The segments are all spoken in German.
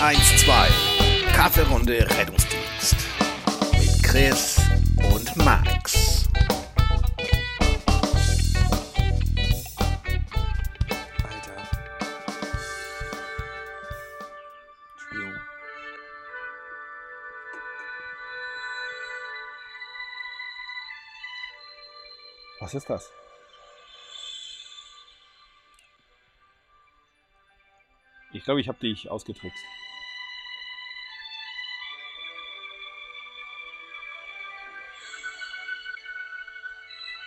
112. Kaffeerunde Rettungsdienst. Mit Chris und Max. Alter. Entschuldigung. Was ist das? Ich glaube, ich habe dich ausgetrickst.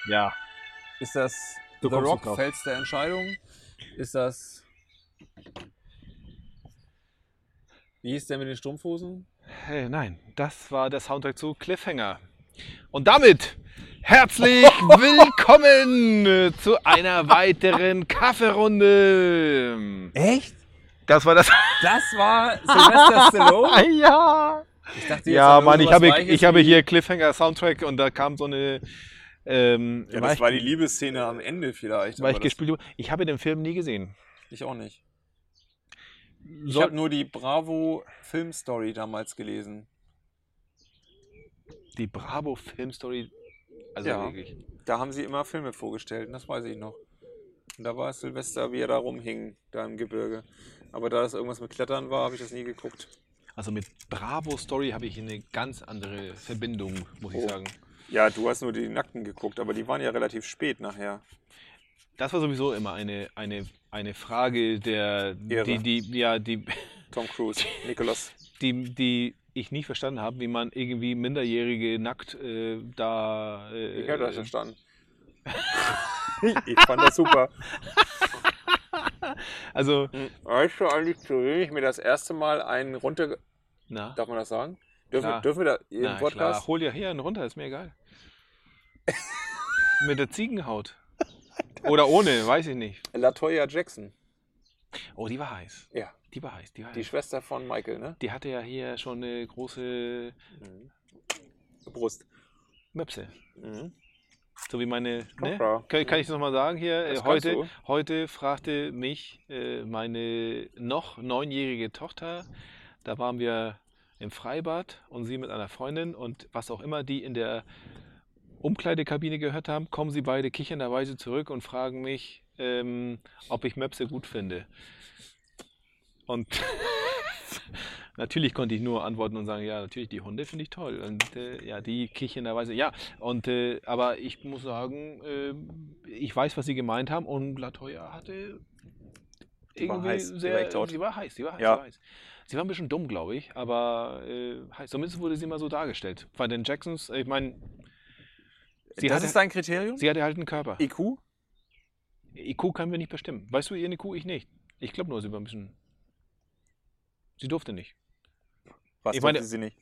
Ja, Ist das Du The Rock. Fels der Entscheidung? Ist das. Wie hieß der mit den Strumpfhosen? Hey, nein, das war der Soundtrack zu Cliffhanger. Und damit herzlich willkommen zu einer weiteren Kaffeerunde. Echt? Das war das. Das war Sylvester Stallone? ja. Ich dachte Ja, an Mann, ich habe, Weiches ich habe hier Cliffhanger Soundtrack und da kam so eine. Ähm, Ja, war das ich, war die Liebesszene am Ende vielleicht. war ich gespielt. Ich habe den Film nie gesehen. Ich auch nicht. Ich habe nur die Bravo Filmstory damals gelesen. die Bravo Filmstory. Also Ja. wirklich. Da haben sie immer Filme vorgestellt, das weiß ich noch. Und da war Silvester, wie er da rumhing, da im Gebirge. Aber da das irgendwas mit Klettern war, habe ich das nie geguckt. Also mit Bravo Story habe ich eine ganz andere Verbindung, muss ich Oh. sagen. Ja, du hast nur die Nackten geguckt, aber die waren ja relativ spät nachher. Das war sowieso immer eine, eine, eine Frage der, Ehre. die, die, ja, die, Tom Cruise, Nicholas. die, die ich nie verstanden habe, wie man irgendwie Minderjährige nackt äh, da. Äh, Ich habe das verstanden. ich fand das super. Also, Weißt du eigentlich, zu wem ich mir das erste Mal einen runter... na, Darf man das sagen? Dürfen, dürfen wir da im na Podcast? klar, hol dir hier einen runter, ist mir egal. Mit der Ziegenhaut. Oder ohne, weiß ich nicht. Latoya Jackson. Oh, die war heiß. Ja, Die war heiß, die war die heiß. Schwester von Michael, ne? Die hatte ja hier schon eine große Mhm. Brust. Möpse. Mhm. So wie meine. Ne? Kann, kann ich das nochmal sagen hier? Das Äh, heute, heute fragte mich äh, meine noch neunjährige Tochter, da waren wir im Freibad und sie mit einer Freundin und was auch immer die in der Umkleidekabine gehört haben, kommen sie beide kichernderweise zurück und fragen mich, ähm, ob ich Möpse gut finde. Und natürlich konnte ich nur antworten und sagen, ja, natürlich, die Hunde finde ich toll. Und äh, ja, die kichernderweise, ja. Und, äh, aber ich muss sagen, äh, ich weiß, was sie gemeint haben und Latoya hatte Die war irgendwie heiß, war sehr, echt laut. sie war heiß, sie war heiß, Ja. sie war heiß. Sie war ein bisschen dumm, glaube ich, aber äh, heiß. Zumindest wurde sie mal so dargestellt. Bei den Jacksons, ich meine, sie, das hatte, ist dein Kriterium? sie hatte halt einen Körper. IQ? IQ können wir nicht bestimmen. Weißt du ihren IQ? Ich nicht. Ich glaube nur, sie war ein bisschen. Sie durfte nicht. Was Ich meine- sie nicht?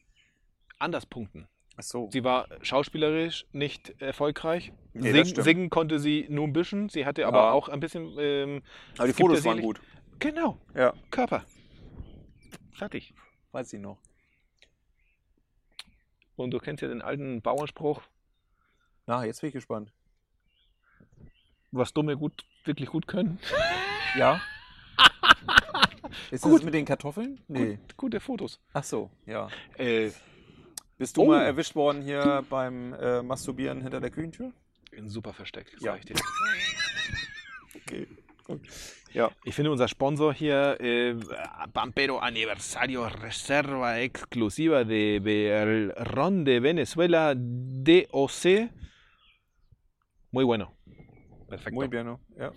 Anders punkten. Ach so. Sie war schauspielerisch nicht erfolgreich. Nee, Sing, singen konnte sie nur ein bisschen. Sie hatte aber Ja. auch ein bisschen. Ähm, Aber die Fotos waren gut. Genau, Ja, Körper. Fertig. weiß ich noch. Und du kennst ja den alten Bauernspruch, Na, jetzt bin ich gespannt. was Dumme gut, wirklich gut können. Ja? Ist Gut. das mit den Kartoffeln? Nee. Gut, gute Fotos. Ach so, ja. Äh, Bist du Oh. mal erwischt worden hier beim äh, Masturbieren hinter der Küchentür? super versteckt, sag Ja. ich dir. Okay. Ja. Ich finde unser Sponsor hier, äh, Pampero Aniversario Reserva Exclusiva de Be- Ron de Venezuela DOC. Muy bueno. Perfecto. Muy bien, ¿no? Ja.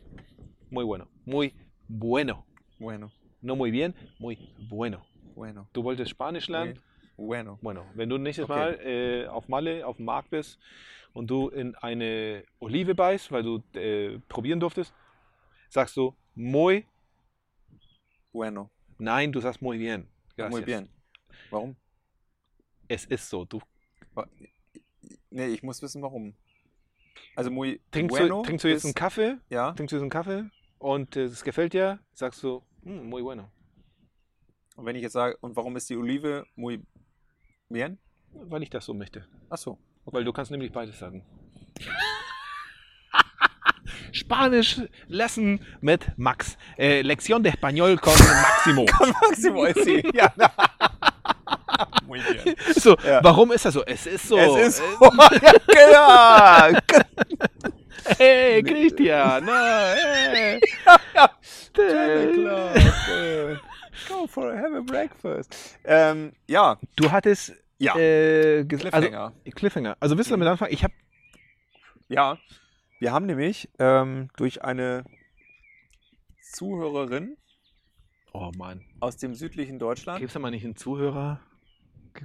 Muy bueno. Muy bueno. Bueno. No muy bien, muy bueno. Bueno. Du wolltest Spanisch lernen? Muy Bueno. Bueno, wenn du nächstes Okay. Mal äh, auf Malle, auf dem Markt bist und du in eine Olive beißt, weil du äh, probieren durftest, sagst du muy, Bueno. nein, du sagst muy bien. Gracias. Muy bien. Warum? Es ist so. Du Nee, ich muss wissen, warum. Also muy trinkst, bueno du, trinkst du jetzt ist- einen Kaffee, Ja. trinkst du jetzt einen Kaffee und äh, es gefällt dir, sagst du "Mm, muy bueno. Und wenn ich jetzt sage, und warum ist die Olive muy bien? Weil ich das so möchte. Ach so. Weil du kannst nämlich beides sagen. Spanisch Lesson mit Max. Äh, Lección de Español con Maximo. Maximo ist sie. Ja. Muy bien. So, Ja. warum ist das so? Es ist so. Es ist äh, so. ja, genau. Hey, Christian. na, hey. Äh, Go for a, have a breakfast. Ähm, ja, Du hattest ja. äh, ges- Cliffhanger. Also, Cliffhanger. Also willst du damit anfangen? Ich habe Ja, wir haben nämlich ähm, durch eine Zuhörerin Oh Mann. aus dem südlichen Deutschland. Gibt's da mal nicht einen Zuhörer?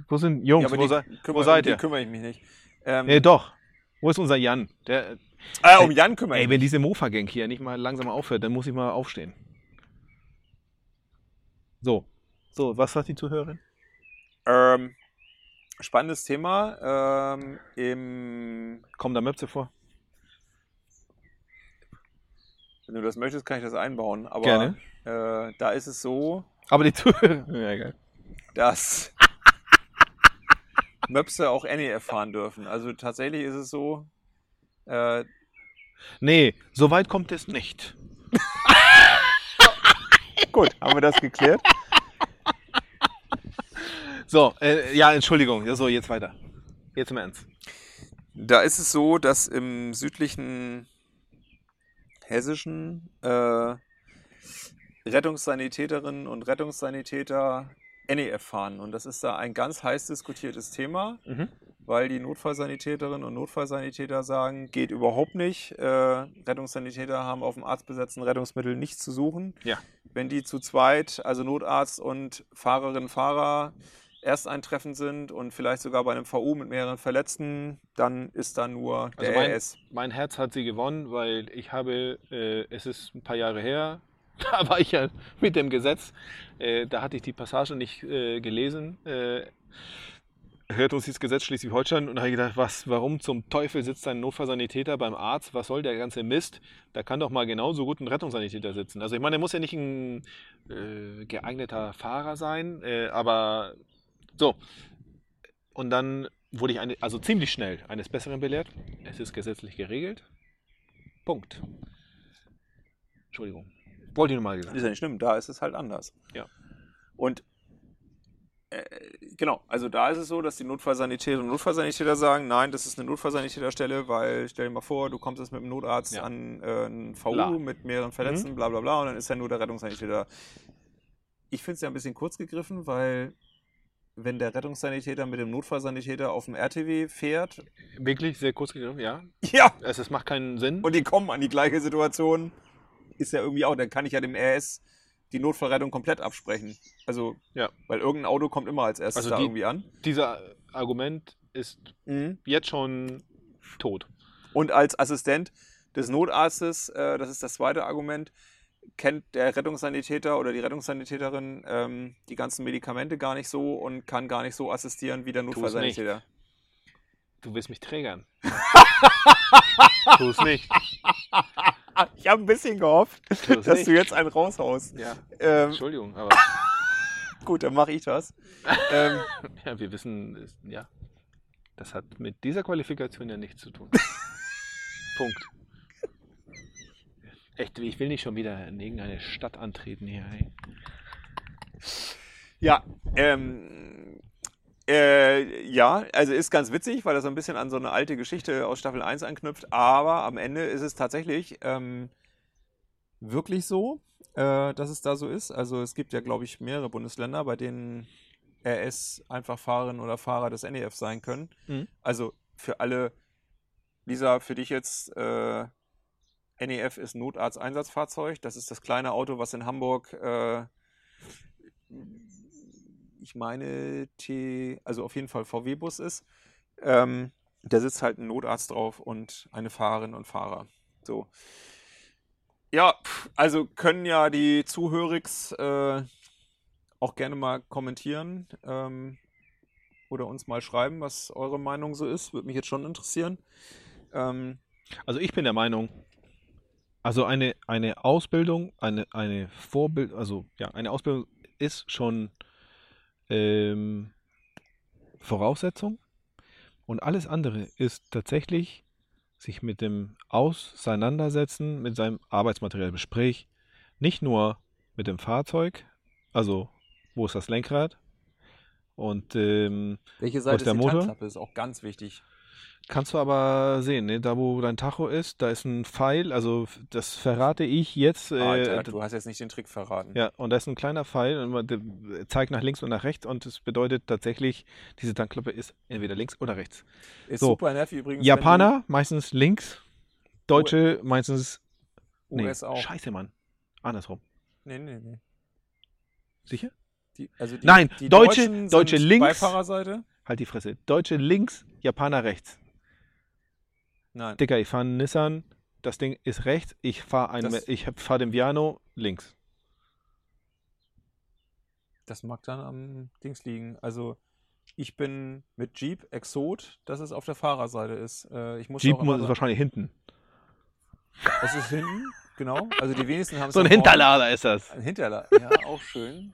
Wo sind Jungs? Ja, wo, die sei, wo seid ihr? kümmere ich mich nicht. Ähm, Nee, doch. Wo ist unser Jan? Der, äh, um Jan kümmere ey, wenn diese Mofa-Gang hier nicht mal langsam aufhört, dann muss ich mal aufstehen. So. So, was sagt die Zuhörerin? Ähm, spannendes Thema. Ähm, Im, Kommen da Möpse vor? wenn du das möchtest, kann ich das einbauen. Aber Gerne. Äh, da ist es so, Aber die Zuhörerin. Ja, egal. dass Möpse auch Annie erfahren dürfen. Also tatsächlich ist es so, äh, Nee, so weit kommt es nicht. gut, haben wir das geklärt? So, äh, ja, Entschuldigung. Ja, so, jetzt weiter. Jetzt im Ernst. Da ist es so, dass im südlichen Hessischen äh, Rettungssanitäterinnen und Rettungssanitäter NEF fahren. Und das ist da ein ganz heiß diskutiertes Thema, Mhm. weil die Notfallsanitäterinnen und Notfallsanitäter sagen, geht überhaupt nicht. Äh, Rettungssanitäter haben auf dem arztbesetzten Rettungsmittel nichts zu suchen. Ja. Wenn die zu zweit, also Notarzt und Fahrerinnen, Fahrer, Ersteintreffen sind und vielleicht sogar bei einem VU mit mehreren Verletzten, dann ist da nur der Also mein- RS. Mein Herz hat sie gewonnen, weil ich habe, äh, es ist ein paar Jahre her, da war ich ja mit dem Gesetz, äh, da hatte ich die Passage nicht äh, gelesen. Äh, hört uns dieses Gesetz Schleswig-Holstein und habe gedacht, was, warum zum Teufel sitzt ein Notfallsanitäter beim Arzt? Was soll der ganze Mist? Da kann doch mal genauso gut ein Rettungssanitäter sitzen. Also ich meine, er muss ja nicht ein äh, geeigneter Fahrer sein, äh, aber so. Und dann wurde ich eine, also ziemlich schnell eines Besseren belehrt. Es ist gesetzlich geregelt. Punkt. Entschuldigung. Wollte ich nur mal gesagt. Ist ja nicht schlimm, da ist es halt anders. Ja. Und äh, genau, also da ist es so, dass die Notfallsanitäterinnen und Notfallsanitäter sagen, nein, das ist eine Notfallsanitäterstelle, weil stell dir mal vor, du kommst jetzt mit dem Notarzt Ja. an äh, einen VU Bla. mit mehreren Verletzten, bla bla bla, und dann ist ja nur der Rettungssanitäter. Ich finde es ja ein bisschen kurz gegriffen, weil wenn der Rettungssanitäter mit dem Notfallsanitäter auf dem RTW fährt, Wirklich sehr kurz gegriffen, ja. ja, Es, es macht keinen Sinn. und die kommen an die gleiche Situation, ist ja irgendwie auch, dann kann ich ja dem RS die Notfallrettung komplett absprechen. Also, Ja. weil irgendein Auto kommt immer als erstes Also da die- irgendwie an. Dieser Argument ist jetzt schon tot. Und als Assistent des Notarztes, äh, das ist das zweite Argument, kennt der Rettungssanitäter oder die Rettungssanitäterin ähm, die ganzen Medikamente gar nicht so und kann gar nicht so assistieren wie der Notfallsanitäter. Du willst mich trägern. tu es nicht. Ich habe ein bisschen gehofft, es dass nicht. du jetzt einen raushaust. Ja, Ähm, Entschuldigung, aber gut, dann mache ich das. ähm, ja, wir wissen, ja, das hat mit dieser Qualifikation ja nichts zu tun. Punkt. Echt, ich will nicht schon wieder in irgendeine Stadt antreten hier. Ey. Ja, ähm, äh, ja, also ist ganz witzig, weil das so ein bisschen an so eine alte Geschichte aus Staffel 1 anknüpft, aber am Ende ist es tatsächlich ähm, wirklich so, äh, dass es da so ist. Also es gibt ja, glaube ich, mehrere Bundesländer, bei denen RS einfach Fahrerinnen oder Fahrer des NEF sein können. Mhm. Also für alle, Lisa, für dich jetzt, äh, NEF ist Notarzteinsatzfahrzeug. Das ist das kleine Auto, was in Hamburg äh, ich meine, T, also auf jeden Fall VW-Bus ist. Ähm, da sitzt halt ein Notarzt drauf und eine Fahrerin und Fahrer. So. Ja, also können ja die Zuhörigs äh, auch gerne mal kommentieren ähm, oder uns mal schreiben, was eure Meinung so ist. Würde mich jetzt schon interessieren. Ähm, Also ich bin der Meinung, also eine, eine Ausbildung, eine, eine Vorbild, also ja, eine Ausbildung ist schon ähm, Voraussetzung und alles andere ist tatsächlich sich mit dem Auseinandersetzen, mit seinem Arbeitsmaterial bespricht. Nicht nur mit dem Fahrzeug, also wo ist das Lenkrad und ähm, Welche ist Seite der ist die Motor? Tankklappe? Ist auch ganz wichtig. Kannst du aber sehen, ne? da wo dein Tacho ist, da ist ein Pfeil, also das verrate ich jetzt. Äh, Alter, du hast jetzt nicht den Trick verraten. ja, und da ist ein kleiner Pfeil und man- der zeigt nach links und nach rechts und es bedeutet tatsächlich, diese Tankklappe ist entweder links oder rechts. Ist So. super nervig übrigens. Japaner meistens links, Deutsche meistens. du- Nee, US auch. scheiße, Mann. Andersrum. Nee, nee, nee. Sicher? Die, also die, Nein, die Deutsche- Deutsche links. Beifahrerseite? Halt die Fresse. Deutsche links, Japaner rechts. Nein. Dicker, ich fahre einen Nissan, das Ding ist rechts, ich fahre einen, Das- ich fahre den Viano links. Das mag dann am Dings liegen. Also ich bin mit Jeep Exot, dass es auf der Fahrerseite ist. Äh, ich muss Jeep muss sagen- wahrscheinlich hinten. Es ist hinten, genau. Also die wenigsten haben es So ein da vorne. Hinterlader ist das. Ein Hinterlader, ja, auch schön.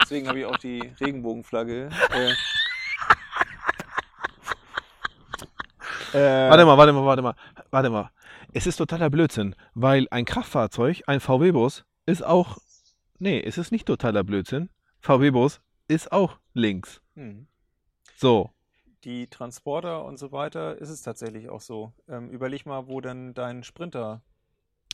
Deswegen habe ich auch die Regenbogenflagge. Äh, äh, Warte mal, warte mal, warte mal, warte mal. Es ist totaler Blödsinn, weil ein Kraftfahrzeug, ein VW-Bus, ist auch. Nee, es ist nicht totaler Blödsinn. VW-Bus ist auch links. hm. So. Die Transporter und so weiter ist es tatsächlich auch so. Ähm, überleg mal, wo denn dein Sprinter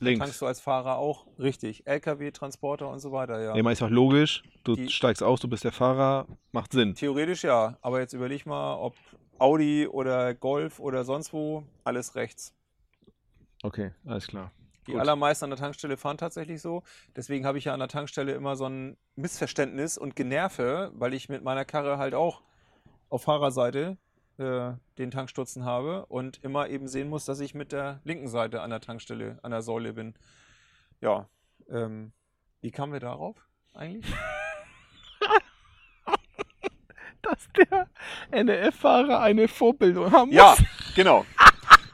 tankst Links. du als Fahrer auch richtig. LKW, Transporter und so weiter, ja. Ja, man ist auch logisch. Du Die- steigst aus, du bist der Fahrer, macht Sinn. Theoretisch ja, aber jetzt überleg mal, ob Audi oder Golf oder sonst wo, alles rechts. Okay, alles klar. Die Gut. allermeisten an der Tankstelle fahren tatsächlich so. Deswegen habe ich ja an der Tankstelle immer so ein Missverständnis und Generve, weil ich mit meiner Karre halt auch auf Fahrerseite äh, den Tankstutzen habe und immer eben sehen muss, dass ich mit der linken Seite an der Tankstelle, an der Säule bin. Ja, ähm, wie kamen wir darauf eigentlich? Dass der NRF-Fahrer eine Vorbildung haben Ja, genau.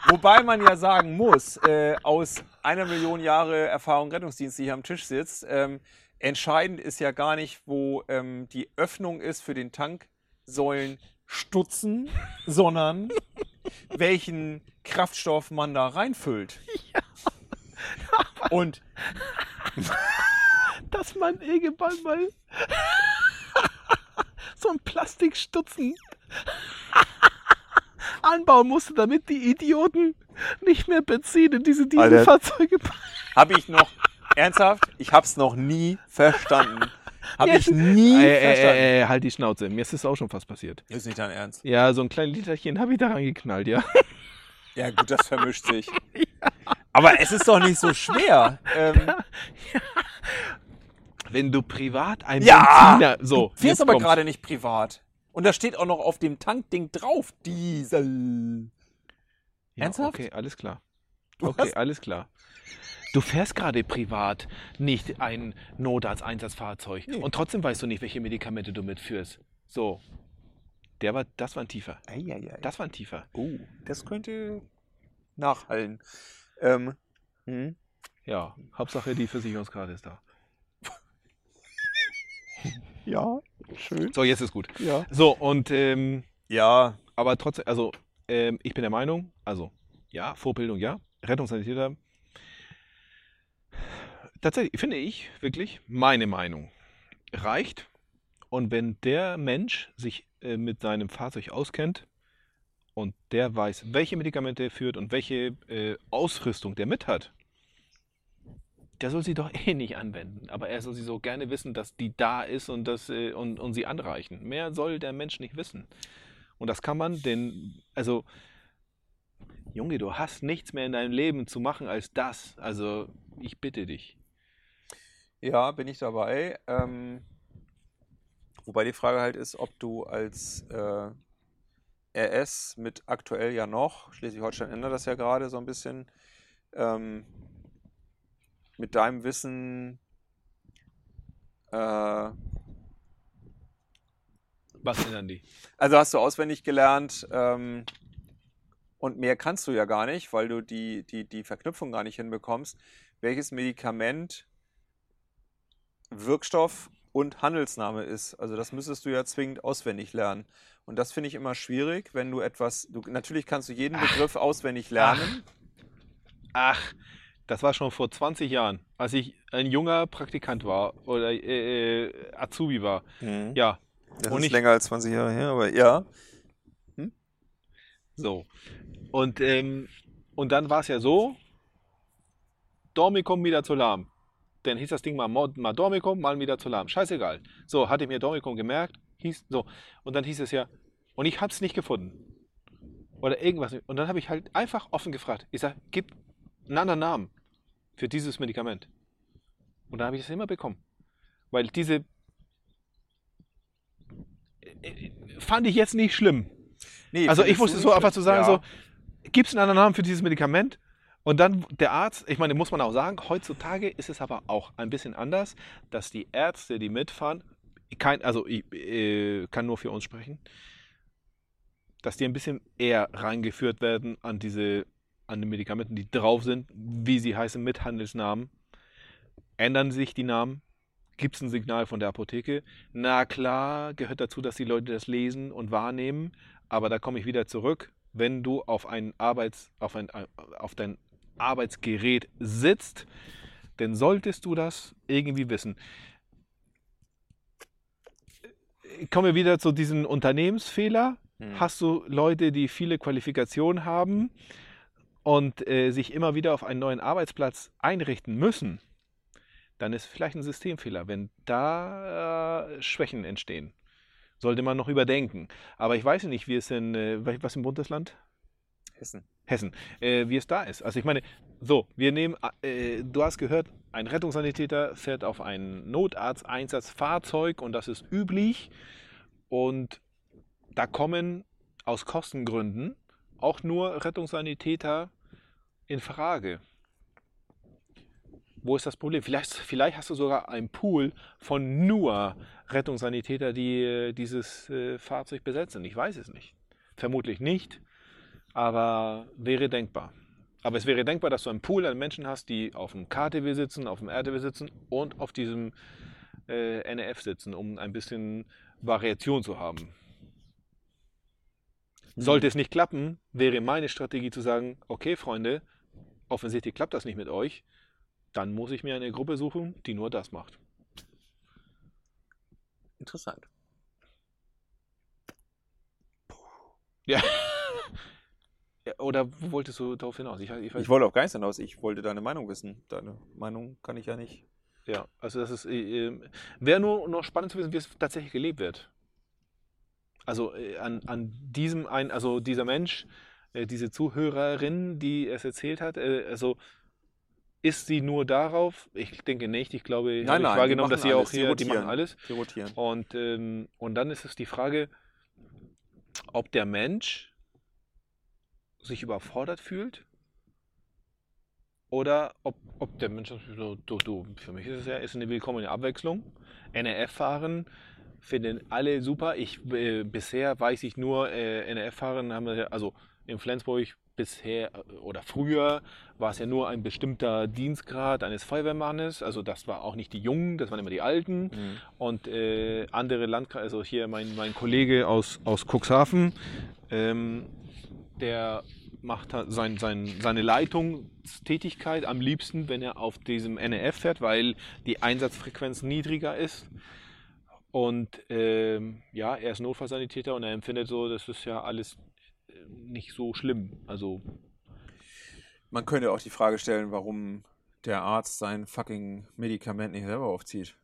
Wobei man ja sagen muss, äh, aus einer Million Jahre Erfahrung Rettungsdienst, die hier am Tisch sitzt, ähm, entscheidend ist ja gar nicht, wo ähm, die Öffnung ist für den Tanksäulenstutzen, sondern welchen Kraftstoff man da reinfüllt. Und dass man irgendwann mal so ein Plastikstutzen anbauen musste, damit die Idioten nicht mehr Benzin in diese. Dieselfahrzeuge habe ich noch, ernsthaft, ich habe es noch nie verstanden. Habe ich nie ey, verstanden. ey, ey, halt die Schnauze. Mir ist das auch schon fast passiert. Ist nicht dein Ernst. Ja, so ein kleines Literchen habe ich da reingeknallt, ja. Ja, gut, das vermischt sich. Aber es ist doch nicht so schwer. Ähm, Wenn du privat ein Ja! Benziner... So, du fährst aber gerade nicht privat. Und da steht auch noch auf dem Tankding drauf, Diesel. Ja, Ernsthaft? Okay, alles klar. Du Okay, hast- alles klar. Du fährst gerade privat nicht ein Notarzt-Einsatzfahrzeug Nee. und trotzdem weißt du nicht, welche Medikamente du mitführst. So. Der war, das war ein tiefer. Eieiei. Das war ein tiefer. oh, das könnte nachhallen. Ähm, hm? Ja, Hauptsache die Versicherungskarte ist da. Ja, schön. So, jetzt ist gut. Ja. So, und, ähm, Ja, aber trotzdem, also, ähm, ich bin der Meinung, also, ja, Vorbildung, ja, Rettungssanitäter. Tatsächlich, finde ich, wirklich, meine Meinung, reicht. Und wenn der Mensch sich äh, mit seinem Fahrzeug auskennt und der weiß, welche Medikamente er führt und welche äh, Ausrüstung der mit hat, der soll sie doch eh nicht anwenden. Aber er soll sie so gerne wissen, dass die da ist und, das, äh, und, und sie anreichen. Mehr soll der Mensch nicht wissen. Und das kann man denn, also, Junge, du hast nichts mehr in deinem Leben zu machen als das. Also, ich bitte dich. ja, bin ich dabei. Ähm, wobei die Frage halt ist, ob du als äh, RS mit aktuell ja noch, Schleswig-Holstein ändert das ja gerade so ein bisschen, ähm, mit deinem Wissen äh, Was ändern die? Also hast du auswendig gelernt ähm, und mehr kannst du ja gar nicht, weil du die, die, die Verknüpfung gar nicht hinbekommst. Welches Medikament, Wirkstoff und Handelsname ist. Also das müsstest du ja zwingend auswendig lernen. Und das finde ich immer schwierig, wenn du etwas, du, natürlich kannst du jeden Begriff auswendig lernen. Ach, das war schon vor 20 Jahren, als ich ein junger Praktikant war oder äh, äh, Azubi war. Mhm. Ja, Das Und ist ich- länger als 20 Jahre her, aber ja. so. Und, ähm, und dann war es ja so, Dormicum wieder zu lahm. Dann hieß das Ding mal, mal Dormicum, mal wieder zu lahm. Scheißegal. So, hatte ich mir Dormicum gemerkt, hieß so. Und dann hieß es ja, und ich hab's nicht gefunden. Oder irgendwas. Und dann habe ich halt einfach offen gefragt. Ich sag, gib einen anderen Namen für dieses Medikament. Und dann habe ich das immer bekommen. Weil diese äh, fand ich jetzt nicht schlimm. Nee, Also ich wusste so einfach zu sagen, ja. so, gibt es einen anderen Namen für dieses Medikament? Und dann der Arzt, ich meine, muss man auch sagen, heutzutage ist es aber auch ein bisschen anders, dass die Ärzte, die mitfahren, kein, also ich äh, kann nur für uns sprechen, dass die ein bisschen eher reingeführt werden an diese, an die Medikamenten, die drauf sind, wie sie heißen, mit Handelsnamen. Ändern sich die Namen? Gibt es ein Signal von der Apotheke? Na klar, gehört dazu, dass die Leute das lesen und wahrnehmen. Aber da komme ich wieder zurück. Wenn du auf ein, Arbeits, auf ein, auf dein Arbeitsgerät sitzt, dann solltest du das irgendwie wissen. Ich komme wieder zu diesem Unternehmensfehler. Hm. Hast du Leute, die viele Qualifikationen haben und äh, sich immer wieder auf einen neuen Arbeitsplatz einrichten müssen, dann ist vielleicht ein Systemfehler, wenn da äh, Schwächen entstehen. Sollte man noch überdenken. Aber ich weiß nicht, wie es in, äh, was im Bundesland? Hessen. Hessen, äh, wie es da ist. Also ich meine, so, wir nehmen, äh, du hast gehört, ein Rettungssanitäter fährt auf ein Notarzteinsatzfahrzeug und das ist üblich. Und da kommen aus Kostengründen auch nur Rettungssanitäter in Frage. Wo ist das Problem? Vielleicht, vielleicht hast du sogar einen Pool von nur Rettungssanitäter, die äh, dieses äh, Fahrzeug besetzen. Ich weiß es nicht. Vermutlich nicht, aber wäre denkbar. Aber es wäre denkbar, dass du einen Pool an Menschen hast, die auf dem KTW sitzen, auf dem RTW sitzen und auf diesem äh, NF sitzen, um ein bisschen Variation zu haben. Sollte es nicht klappen, wäre meine Strategie zu sagen, okay Freunde, offensichtlich klappt das nicht mit euch, dann muss ich mir eine Gruppe suchen, die nur das macht. Interessant. Ja. Ja, Oder wo wolltest du darauf hinaus? Ich, ich Ich wollte auf gar nichts hinaus. Ich wollte deine Meinung wissen. Deine Meinung kann ich ja nicht. ja, also das ist, äh, äh, wäre nur noch spannend zu wissen, wie es tatsächlich gelebt wird. Also äh, an, an diesem ein, also dieser Mensch, äh, diese Zuhörerin, die es erzählt hat, äh, also ist sie nur darauf? Ich denke nicht. Ich glaube, ich Nein, habe nein, wahrgenommen, die dass sie auch hier, die machen rotieren. alles. Die rotieren. Und, ähm, und dann ist es die Frage, ob der Mensch sich überfordert fühlt oder ob, ob der Mensch so, du, du, für mich ist es ja ist eine willkommene Abwechslung. NRF fahren finden alle super. Ich äh, bisher weiß ich nur, äh, NRF fahren haben wir, ja- also in Flensburg bisher äh, oder früher war es ja nur ein bestimmter Dienstgrad eines Feuerwehrmannes. Also das war auch nicht die Jungen, das waren immer die Alten. Mhm. Und äh, andere Landkreise, also hier mein, mein Kollege aus, aus Cuxhaven, ähm, der macht sein, sein, seine Leitungstätigkeit am liebsten, wenn er auf diesem NEF fährt, weil die Einsatzfrequenz niedriger ist. Und ähm, ja, er ist Notfallsanitäter und er empfindet so, das ist ja alles nicht so schlimm. Also Man könnte auch die Frage stellen, warum der Arzt sein fucking Medikament nicht selber aufzieht.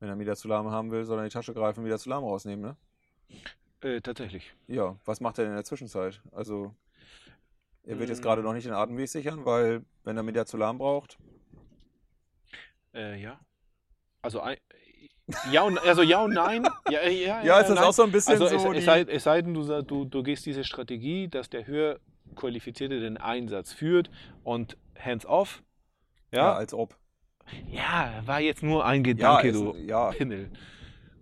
Wenn er Midazolam haben will, soll er in die Tasche greifen und Midazolam rausnehmen, ne? äh, tatsächlich. Ja, was macht er denn in der Zwischenzeit? Also, er wird jetzt Mm. gerade noch nicht den Atemweg sichern, weil, wenn er Midazolam braucht, Äh, ja. Also, ein, ja und, also ja und nein. Ja, ja, ja, ja, ist das nein. auch so ein bisschen Also es, so es, die... sei, es sei denn, du, du, du gehst diese Strategie, dass der höher qualifizierte den Einsatz führt und hands-off. ja, Ja? als ob. ja, war jetzt nur ein Ja, Gedanke, ist, du ja. Pimmel.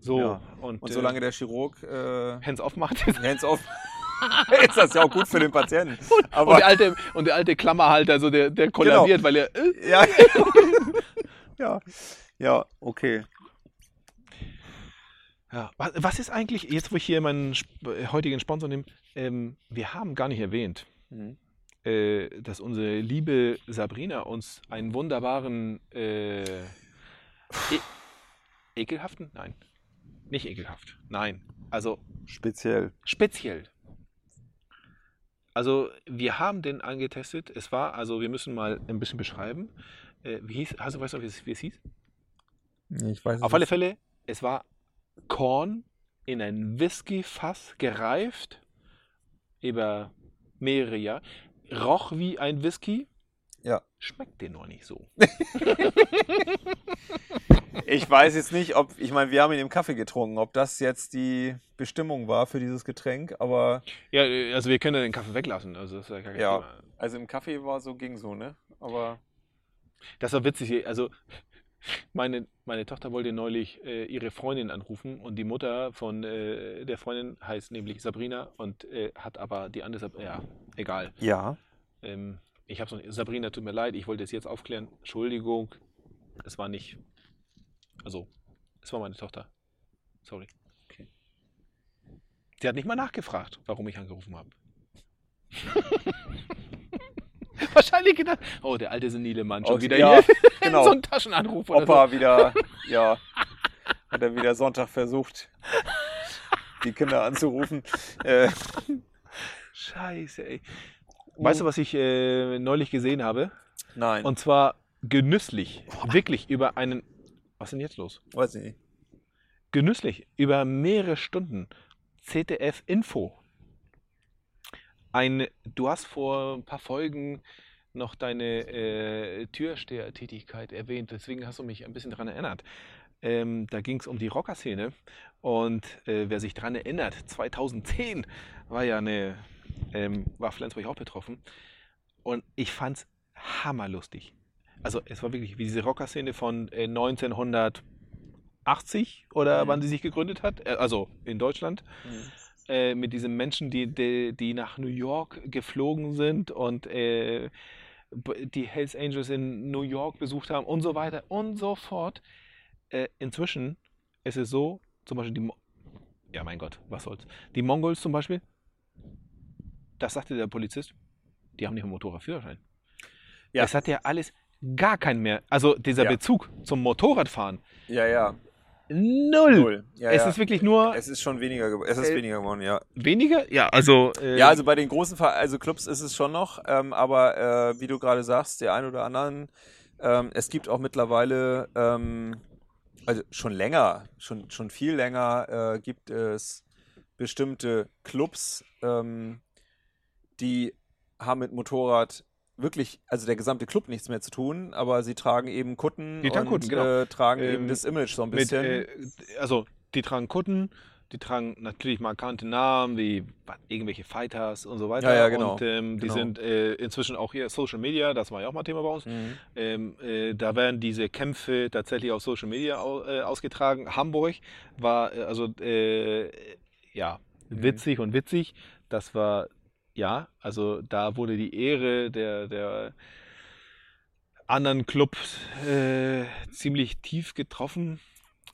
So, Ja. und, Und äh, solange der Chirurg äh, hands-off macht. hands off, ist das ja auch gut für den Patienten. und, Aber der alte, und der alte Klammerhalter, so der, der kollabiert, weil er. Äh, ja, ja, ja, okay. Ja. Was, ist eigentlich, jetzt wo ich hier meinen äh, heutigen Sponsor nehme, ähm, wir haben gar nicht erwähnt, Mhm. äh, dass unsere liebe Sabrina uns einen wunderbaren, äh, e ekelhaften? Nein, nicht ekelhaft. Nein, also Speziell. speziell. Also wir haben den angetestet. Es war, also wir müssen mal ein bisschen beschreiben. Äh, wie hieß, also weißt du, wie es, wie es hieß? Ich weiß Auf alle Fälle, es war Korn in ein Whisky-Fass gereift über mehrere Jahre. Roch wie ein Whisky. Ja. Schmeckt dir noch nicht so. Ich weiß jetzt nicht, ob, ich meine, wir haben ihn im Kaffee getrunken, ob das jetzt die Bestimmung war für dieses Getränk, aber Ja, also wir können den Kaffee weglassen. Also das ist ja gar kein Ja. Thema. also im Kaffee war so, ging so, ne? Aber Das war witzig. Also meine, meine Tochter wollte neulich äh, ihre Freundin anrufen und die Mutter von äh, der Freundin heißt nämlich Sabrina und äh, hat aber die andere, Sab ja, egal. ja. Ähm, ich habe so Sabrina, tut mir leid, ich wollte es jetzt aufklären. Entschuldigung, es war nicht. Also, es war meine Tochter. Sorry. Okay. Sie hat nicht mal nachgefragt, warum ich angerufen habe. Wahrscheinlich gedacht, oh, der alte senile Mann schon Oh, wieder ja, hier. genau. so ein Taschenanruf oder Opa wieder, ja, hat er wieder Sonntag versucht, die Kinder anzurufen. Äh, so. Scheiße, ey. Weißt du, was ich äh, neulich gesehen habe? nein, Und zwar genüsslich. Wirklich über einen. Was ist denn jetzt los? weiß ich nicht. genüsslich über mehrere Stunden ZDF Info. Ein, du hast vor ein paar Folgen noch deine äh, Türstehertätigkeit erwähnt, deswegen hast du mich ein bisschen daran erinnert. Ähm, da ging es um die Rockerszene und äh, wer sich daran erinnert, 2010 war ja eine, ähm, war Flensburg auch betroffen und ich fand's hammerlustig. Also es war wirklich wie diese Rockerszene von äh, 1980 oder Mhm. wann sie sich gegründet hat, äh, also in Deutschland äh, mit diesen Menschen, die, die, die nach New York geflogen sind und äh, die Hells Angels in New York besucht haben und so weiter und so fort. Äh, inzwischen ist es so, zum Beispiel die, Mo ja mein Gott, was soll's, die Mongols zum Beispiel, das sagte der Polizist, die haben nicht einen Motorradführerschein. Ja. Es hat ja alles gar keinen mehr, also dieser Ja. Bezug zum Motorradfahren, Ja, ja. Null. Null. Ja, es ja. ist wirklich nur es ist schon weniger, ge- es ist Äh, weniger geworden, ja. weniger, ja, also äh, Ja, also bei den großen Ver also Clubs ist es schon noch, ähm, aber äh, wie du gerade sagst, der ein oder anderen, ähm, es gibt auch mittlerweile, ähm, also schon länger, schon, schon viel länger, äh, gibt es bestimmte Clubs, ähm, die haben mit Motorrad wirklich, also der gesamte Club nichts mehr zu tun, aber sie tragen eben Kutten Die tragen und Kutten, genau. äh, tragen Ähm, eben das Image so ein mit, bisschen. äh, also die tragen Kutten, die tragen natürlich markante Namen wie irgendwelche Fighters und so weiter. Ja, ja, genau. Und ähm, die Genau. sind äh, inzwischen auch hier Social Media, das war ja auch mal Thema bei uns. Mhm. Ähm, äh, da werden diese Kämpfe tatsächlich auf Social Media au, äh, ausgetragen. Hamburg war äh, also äh, ja Mhm. witzig und witzig. Das war ja, also da wurde die Ehre der, der anderen Clubs äh, ziemlich tief getroffen,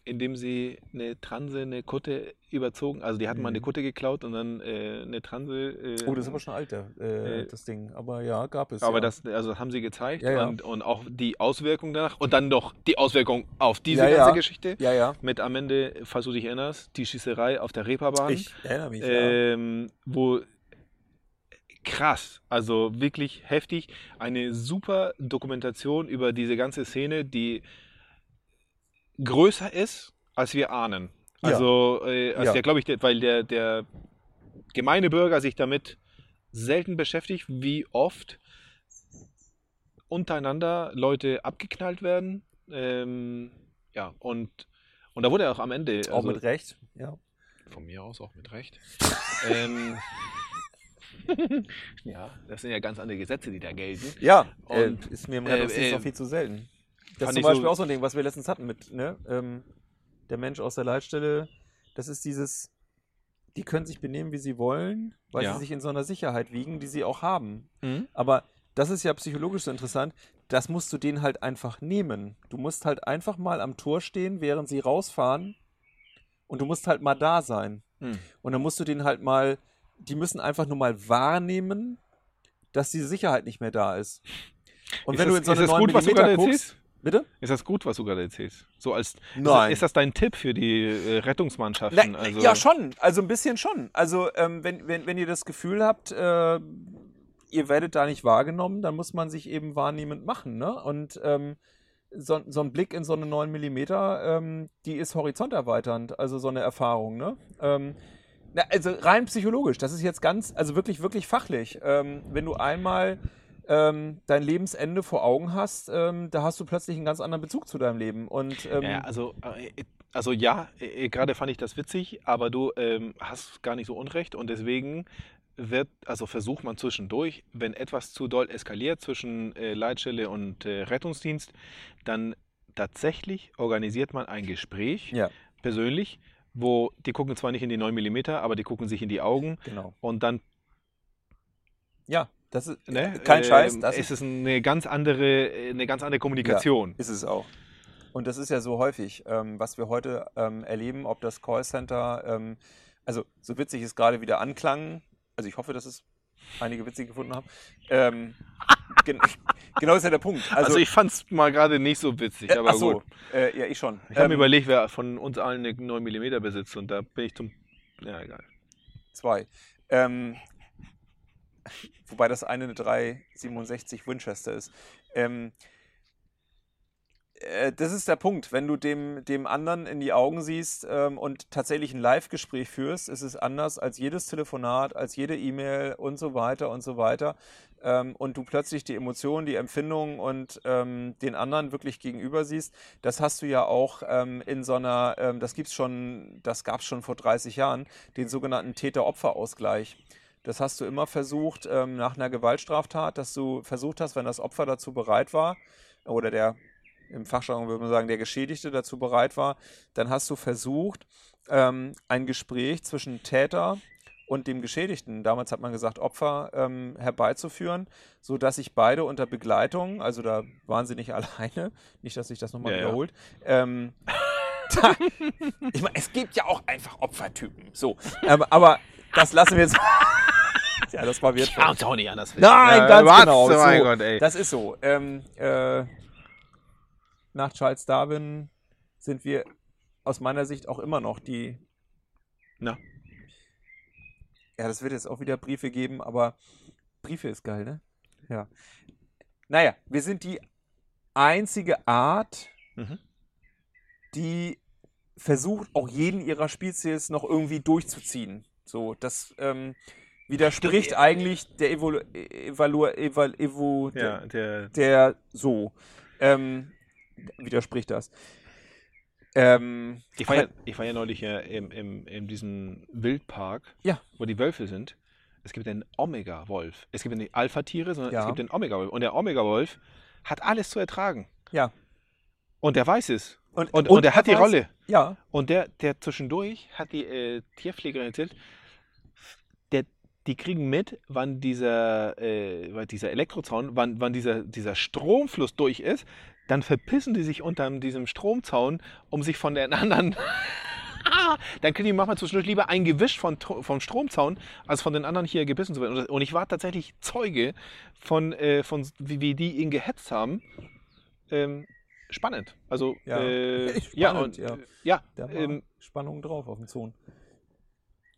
indem sie eine Transe, eine Kutte überzogen. Also die hatten mal eine Mhm. Kutte geklaut und dann äh, eine Transe. Äh, Oh, das ist aber schon alt, äh, äh, das Ding. Aber ja, gab es. aber ja. das, also das haben sie gezeigt Ja, ja. Und, und auch die Auswirkungen danach und dann noch die Auswirkung auf diese ganze. Geschichte. Ja, ja. Mit am Ende, falls du dich erinnerst, die Schießerei auf der Reeperbahn. Ich erinnere mich. ja. ähm, wo krass, also wirklich heftig, eine super Dokumentation über diese ganze Szene, die größer ist, als wir ahnen. Ja. Also, äh, als Ja. der, glaube ich, der, weil der, der gemeine Bürger sich damit selten beschäftigt, wie oft untereinander Leute abgeknallt werden. Ähm, ja, und, und da wurde er auch am Ende. Auch also- mit Recht. Ja. von mir aus auch mit Recht. ähm, ja, das sind ja ganz andere Gesetze, die da gelten. Ja, Und, äh, ist mir im äh, Rettungsdienst äh, noch viel zu selten. Das ist zum Beispiel so- auch so ein Ding, was wir letztens hatten mit, ne? Ähm, der Mensch aus der Leitstelle, das ist dieses, die können sich benehmen, wie sie wollen, weil Ja. sie sich in so einer Sicherheit wiegen, die sie auch haben. Mhm. Aber das ist ja psychologisch so interessant, das musst du denen halt einfach nehmen. Du musst halt einfach mal am Tor stehen, während sie rausfahren Und du musst halt mal da sein. Hm. Und dann musst du den halt mal, die müssen einfach nur mal wahrnehmen, dass diese Sicherheit nicht mehr da ist. Und ist wenn das, du in so ist eine das 9 gut, was du mm gerade guckst, erzählst? bitte? Ist das gut, was du gerade erzählst? So als ist Nein. das, ist das dein Tipp für die äh, Rettungsmannschaften? Na, also, ja, schon. Also ein bisschen schon. Also ähm, wenn, wenn, wenn ihr das Gefühl habt, äh, ihr werdet da nicht wahrgenommen, dann muss man sich eben wahrnehmend machen. Ne? Und ähm, so, so ein Blick in so eine 9 mm, ähm, die ist horizonterweiternd, also so eine Erfahrung. Ne? Na, also rein psychologisch, das ist jetzt ganz, also wirklich, wirklich fachlich. Ähm, wenn du einmal ähm, dein Lebensende vor Augen hast, ähm, da hast du plötzlich einen ganz anderen Bezug zu deinem Leben. Und ähm, Ja, also, äh, also ja, äh, gerade fand ich das witzig, aber du ähm, hast gar nicht so unrecht und deswegen wird, also versucht man zwischendurch, wenn etwas zu doll eskaliert zwischen äh, Leitstelle und äh, Rettungsdienst, dann tatsächlich organisiert man ein Gespräch ja, persönlich, wo die gucken zwar nicht in die 9 mm, aber die gucken sich in die Augen genau. und dann Ja, das ist ne, kein Scheiß, ähm, das ist es eine ganz andere, eine ganz andere Kommunikation. Ist es auch. Und das ist ja so häufig, ähm, was wir heute ähm, erleben, ob das Callcenter, ähm, also so witzig es gerade wieder anklang, also ich hoffe, dass es einige witzig gefunden haben. Ähm, gen genau ist ja der Punkt. Also, Also, ich fand es mal gerade nicht so witzig, äh, aber so, gut. äh, ja, ich schon. Ich habe mir Ähm, überlegt, wer von uns allen eine 9 mm besitzt und da bin ich zum. Ja, egal. Zwei. Ähm, wobei das eine eine 367 Winchester ist. Ähm, äh, das ist der Punkt. Wenn du dem, dem anderen in die Augen siehst ähm, und tatsächlich ein Live-Gespräch führst, ist es anders als jedes Telefonat, als jede E-Mail und so weiter und so weiter. Ähm, und du plötzlich die Emotionen, die Empfindungen und ähm, den anderen wirklich gegenüber siehst, das hast du ja auch ähm, in so einer, ähm, das gibt's schon, das gab es schon vor 30 Jahren, den sogenannten Täter-Opfer-Ausgleich. Das hast du immer versucht ähm, nach einer Gewaltstraftat, dass du versucht hast, wenn das Opfer dazu bereit war, oder der, im Fachjargon würde man sagen, der Geschädigte dazu bereit war, dann hast du versucht, ähm, ein Gespräch zwischen Täter und dem Geschädigten, damals hat man gesagt Opfer, ähm, herbeizuführen, sodass sich beide unter Begleitung, also da waren sie nicht alleine, nicht, dass sich das nochmal Ja, ja. wiederholt, ähm, da, ich meine, es gibt ja auch einfach Opfertypen, so, ähm, aber das lassen wir jetzt. ja, das war wertvoll. uns auch nicht anders. Nein, ganz was? genau. So, Mein Gott, ey. Das ist so. Ähm, äh, nach Charles Darwin sind wir aus meiner Sicht auch immer noch die. Na. Ja, das wird jetzt auch wieder Briefe geben, aber Briefe ist geil, ne? Ja. Naja, wir sind die einzige Art, Mhm. die versucht, auch jeden ihrer Spezies noch irgendwie durchzuziehen. So, das ähm, widerspricht Du- eigentlich der Evolu Evalu Eval Evo Ja, der. der so ähm, widerspricht das. Ähm, Ich war, ja, ich war ja neulich ja im, im, in diesem Wildpark, Ja. wo die Wölfe sind. Es gibt den Omega-Wolf. Es gibt nicht Alpha-Tiere, sondern Ja. es gibt den Omega-Wolf. Und der Omega-Wolf hat alles zu ertragen. ja. Und der weiß es. Und, Und, und, er hat die weiß- Rolle. Ja, Und der, der zwischendurch hat die äh, Tierpflegerin erzählt, der, die kriegen mit, wann dieser, äh, dieser Elektrozaun, wann, wann dieser, dieser Stromfluss durch ist. Dann verpissen die sich unter diesem Stromzaun, um sich von den anderen. Dann kriegen die manchmal zwischendurch lieber ein Gewisch von, vom Stromzaun, als von den anderen hier gebissen zu werden. Und- ich war tatsächlich Zeuge von, äh, von wie, wie die ihn gehetzt haben. Ähm, spannend. Also, Ja. äh, Spannend, ja, und, ja. ja, da war ähm, Spannung drauf auf dem Zon.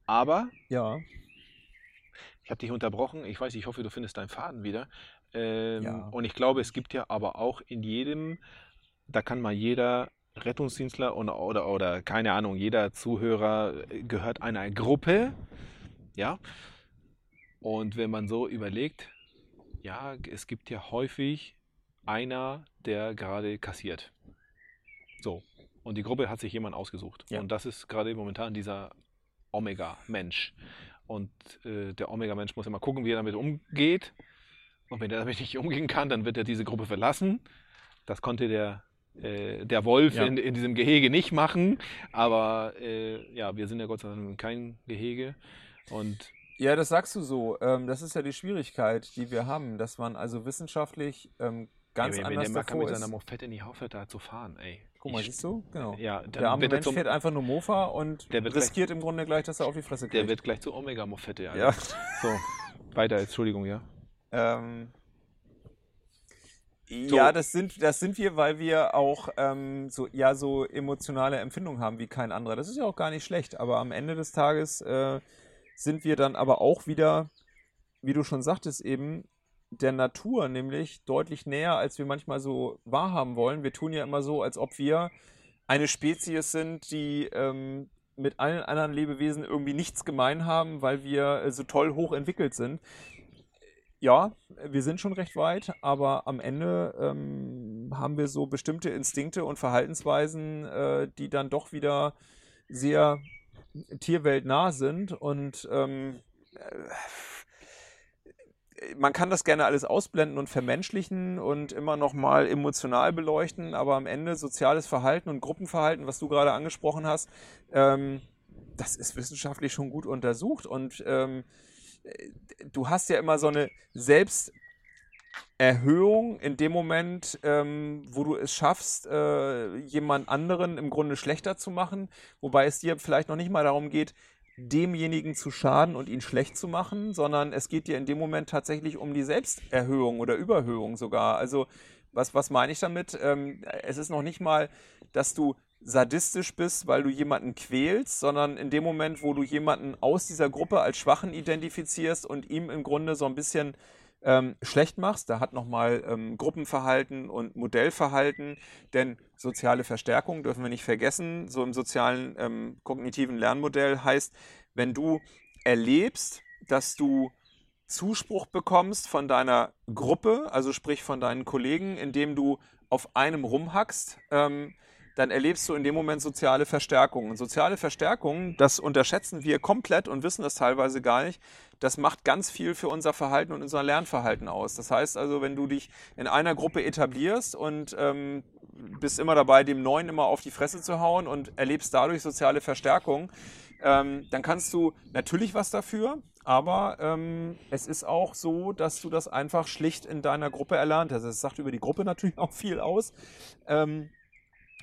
aber Ja, ich habe dich unterbrochen. Ich weiß, ich hoffe, du findest deinen Faden wieder. Ähm, Ja. Und ich glaube, es gibt ja aber auch in jedem, da kann mal jeder Rettungsdienstler und, oder, oder keine Ahnung, jeder Zuhörer äh, gehört einer Gruppe. Ja. Und wenn man so überlegt, ja, es gibt ja häufig einer, der gerade kassiert. So. Und die Gruppe hat sich jemand ausgesucht. Ja. Und das ist gerade momentan dieser Omega-Mensch. Und äh, der Omega-Mensch muss immer gucken, wie er damit umgeht. Und wenn er damit nicht umgehen kann, dann wird er diese Gruppe verlassen. Das konnte der, äh, der Wolf Ja. in, in diesem Gehege nicht machen. Aber äh, ja, wir sind ja Gott sei Dank kein Gehege. Und Ja, das sagst du so. Ähm, das ist ja die Schwierigkeit, die wir haben, dass man also wissenschaftlich ähm, ganz Ey, wenn anders der Macker davor mit seiner. Moped in die aufhört, da zu fahren, ey. Guck mal, Ich- siehst du? Genau. Ja, Der arme Mensch zum, fährt einfach nur Mofa und Der wird gleich- riskiert im Grunde gleich, dass er auf die Fresse kriegt. der wird gleich zu Omega-Mopette, Alter. ja. So, weiter, Entschuldigung, ja. Ähm, Ja, das sind, das sind wir, weil wir auch ähm, so, ja, so emotionale Empfindungen haben wie kein anderer. Das ist ja auch gar nicht schlecht, aber am Ende des Tages äh, sind wir dann aber auch wieder, wie du schon sagtest, eben der Natur nämlich deutlich näher, als wir manchmal so wahrhaben wollen. Wir tun ja immer so, als ob wir eine Spezies sind, die ähm, mit allen anderen Lebewesen irgendwie nichts gemein haben, weil wir äh, so toll hochentwickelt sind. Ja, wir sind schon recht weit, aber am Ende ähm, haben wir so bestimmte Instinkte und Verhaltensweisen, äh, die dann doch wieder sehr tierweltnah sind und ähm, äh, man kann das gerne alles ausblenden und vermenschlichen und immer noch mal emotional beleuchten, aber am Ende soziales Verhalten und Gruppenverhalten, was du gerade angesprochen hast, ähm, das ist wissenschaftlich schon gut untersucht und ähm, du hast ja immer so eine Selbsterhöhung in dem Moment, ähm, wo du es schaffst, äh, jemand anderen im Grunde schlechter zu machen, wobei es dir vielleicht noch nicht mal darum geht, demjenigen zu schaden und ihn schlecht zu machen, sondern es geht dir in dem Moment tatsächlich um die Selbsterhöhung oder Überhöhung sogar. Also was, was meine ich damit? Ähm, es ist noch nicht mal, dass du sadistisch bist, weil du jemanden quälst, sondern in dem Moment, wo du jemanden aus dieser Gruppe als Schwachen identifizierst und ihm im Grunde so ein bisschen ähm, schlecht machst, da hat nochmal ähm, Gruppenverhalten und Modellverhalten, denn soziale Verstärkung dürfen wir nicht vergessen, so im sozialen ähm, kognitiven Lernmodell heißt, wenn du erlebst, dass du Zuspruch bekommst von deiner Gruppe, also sprich von deinen Kollegen, indem du auf einem rumhackst, ähm, dann erlebst du in dem Moment soziale Verstärkung. Und soziale Verstärkung, das unterschätzen wir komplett und wissen das teilweise gar nicht. Das macht ganz viel für unser Verhalten und unser Lernverhalten aus. Das heißt also, wenn du dich in einer Gruppe etablierst und ähm, bist immer dabei, dem Neuen immer auf die Fresse zu hauen und erlebst dadurch soziale Verstärkung, ähm, dann kannst du natürlich was dafür, aber ähm, es ist auch so, dass du das einfach schlicht in deiner Gruppe erlernt hast. Das sagt über die Gruppe natürlich auch viel aus. Ähm,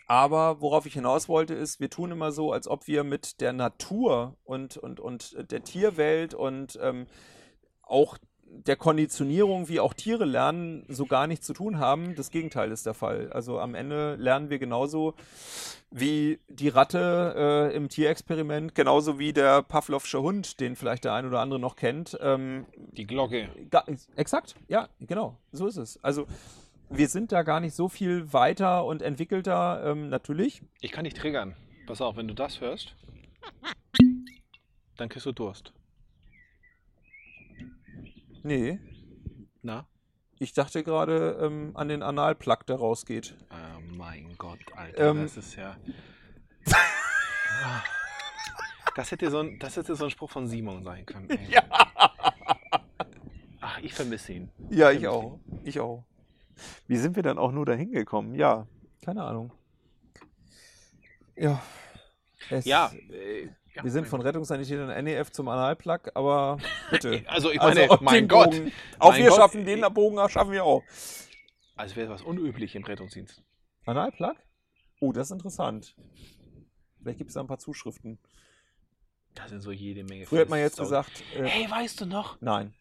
aber worauf ich hinaus wollte, ist, wir tun immer so, als ob wir mit der Natur und, und, und der Tierwelt und ähm, auch der Konditionierung, wie auch Tiere lernen, so gar nichts zu tun haben. Das Gegenteil ist der Fall. Also am Ende lernen wir genauso wie die Ratte äh, im Tierexperiment, genauso wie der Pavlovsche Hund, den vielleicht der ein oder andere noch kennt. Ähm, Die Glocke. Exakt, ja, genau, so ist es. Also wir sind da gar nicht so viel weiter und entwickelter, ähm, natürlich. Ich kann dich triggern. Pass auf, wenn du das hörst, dann kriegst du Durst. Nee, Na? ich dachte gerade ähm, an den Analplug, der rausgeht. Oh mein Gott, Alter, Ähm. das ist ja. Das hätte, so ein, das hätte so ein Spruch von Simon sein können. ey. Ja, Ach, ich vermisse ihn. ja ich Vermisse auch. Ich auch. Wie sind wir dann auch nur dahin gekommen? Ja, keine Ahnung. Ja. Es, Ja, äh, ja, Wir sind von. Rettungssanitätern NEF zum Analplug, aber bitte. Also, ich Also meine, auf mein Gott. Bogen. Auch Mein wir Gott. schaffen den Bogen, schaffen wir auch. Also wäre was unüblich im Rettungsdienst. Analplug? Oh, das ist interessant. Vielleicht gibt es da ein paar Zuschriften. Da sind so jede Menge. Früher hat man jetzt gesagt, äh, Hey, weißt du noch? nein.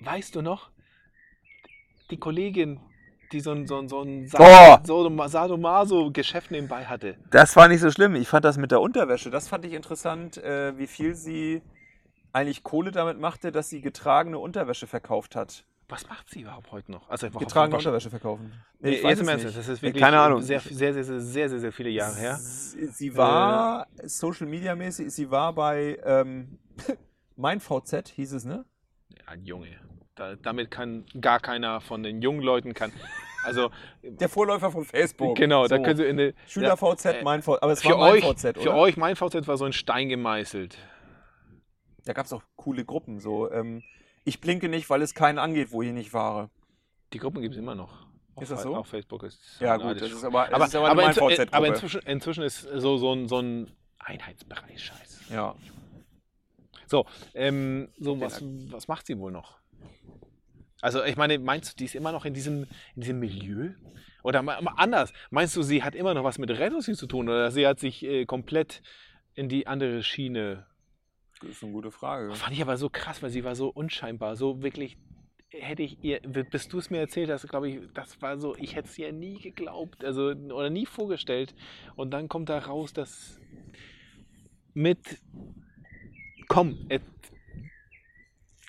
Weißt du noch? Die Kollegin, die so ein, so ein, so ein. Sa- Sadomaso-Geschäft nebenbei hatte. Das war nicht so schlimm. Ich fand das mit der Unterwäsche, das fand ich interessant, äh, wie viel sie eigentlich Kohle damit machte, dass sie getragene Unterwäsche verkauft hat. Was macht sie überhaupt heute noch? Also Getragene Unterwäsche verkaufen. Nee, ich weiß es nicht. das ist wirklich Keine Ahnung. Sehr, sehr, sehr, sehr, sehr, sehr, viele Jahre her. Sie, war Social Media mäßig, sie war bei ähm, MeinVZ, hieß es, ne? Ja, Junge. Da, damit kann gar keiner von den jungen Leuten kann. Also, Der Vorläufer von Facebook. genau, da So. können sie in eine. SchülerVZ, Ja, äh, MeinVZ. Aber es für war euch, MeinVZ, für oder? euch, mein VZ war so ein Stein gemeißelt. Da gab es auch coole Gruppen. So, ähm, ich blinke nicht, weil es keinen angeht, wo ich nicht fahre. Die Gruppen gibt es immer noch. Ist das so? Auf Facebook ist Ja, gut, das ist aber, aber, ist aber, aber, inzw- MeinVZ-Gruppe. aber inzwischen, inzwischen ist so, so ein, so ein Einheitsbereich Scheiß. Ja. So, ähm, so was, was macht sie wohl noch? Also ich meine, meinst du, die ist immer noch in diesem, in diesem Milieu? Oder anders, meinst du, sie hat immer noch was mit Rettungsdienst zu tun oder sie hat sich äh, komplett in die andere Schiene? Das ist eine gute Frage. Fand ich aber so krass, weil sie war so unscheinbar, so wirklich hätte ich ihr, bis du es mir erzählt hast, glaube ich, das war so, ich hätte es ihr nie geglaubt, also oder nie vorgestellt. Und dann kommt da raus, dass mit komm,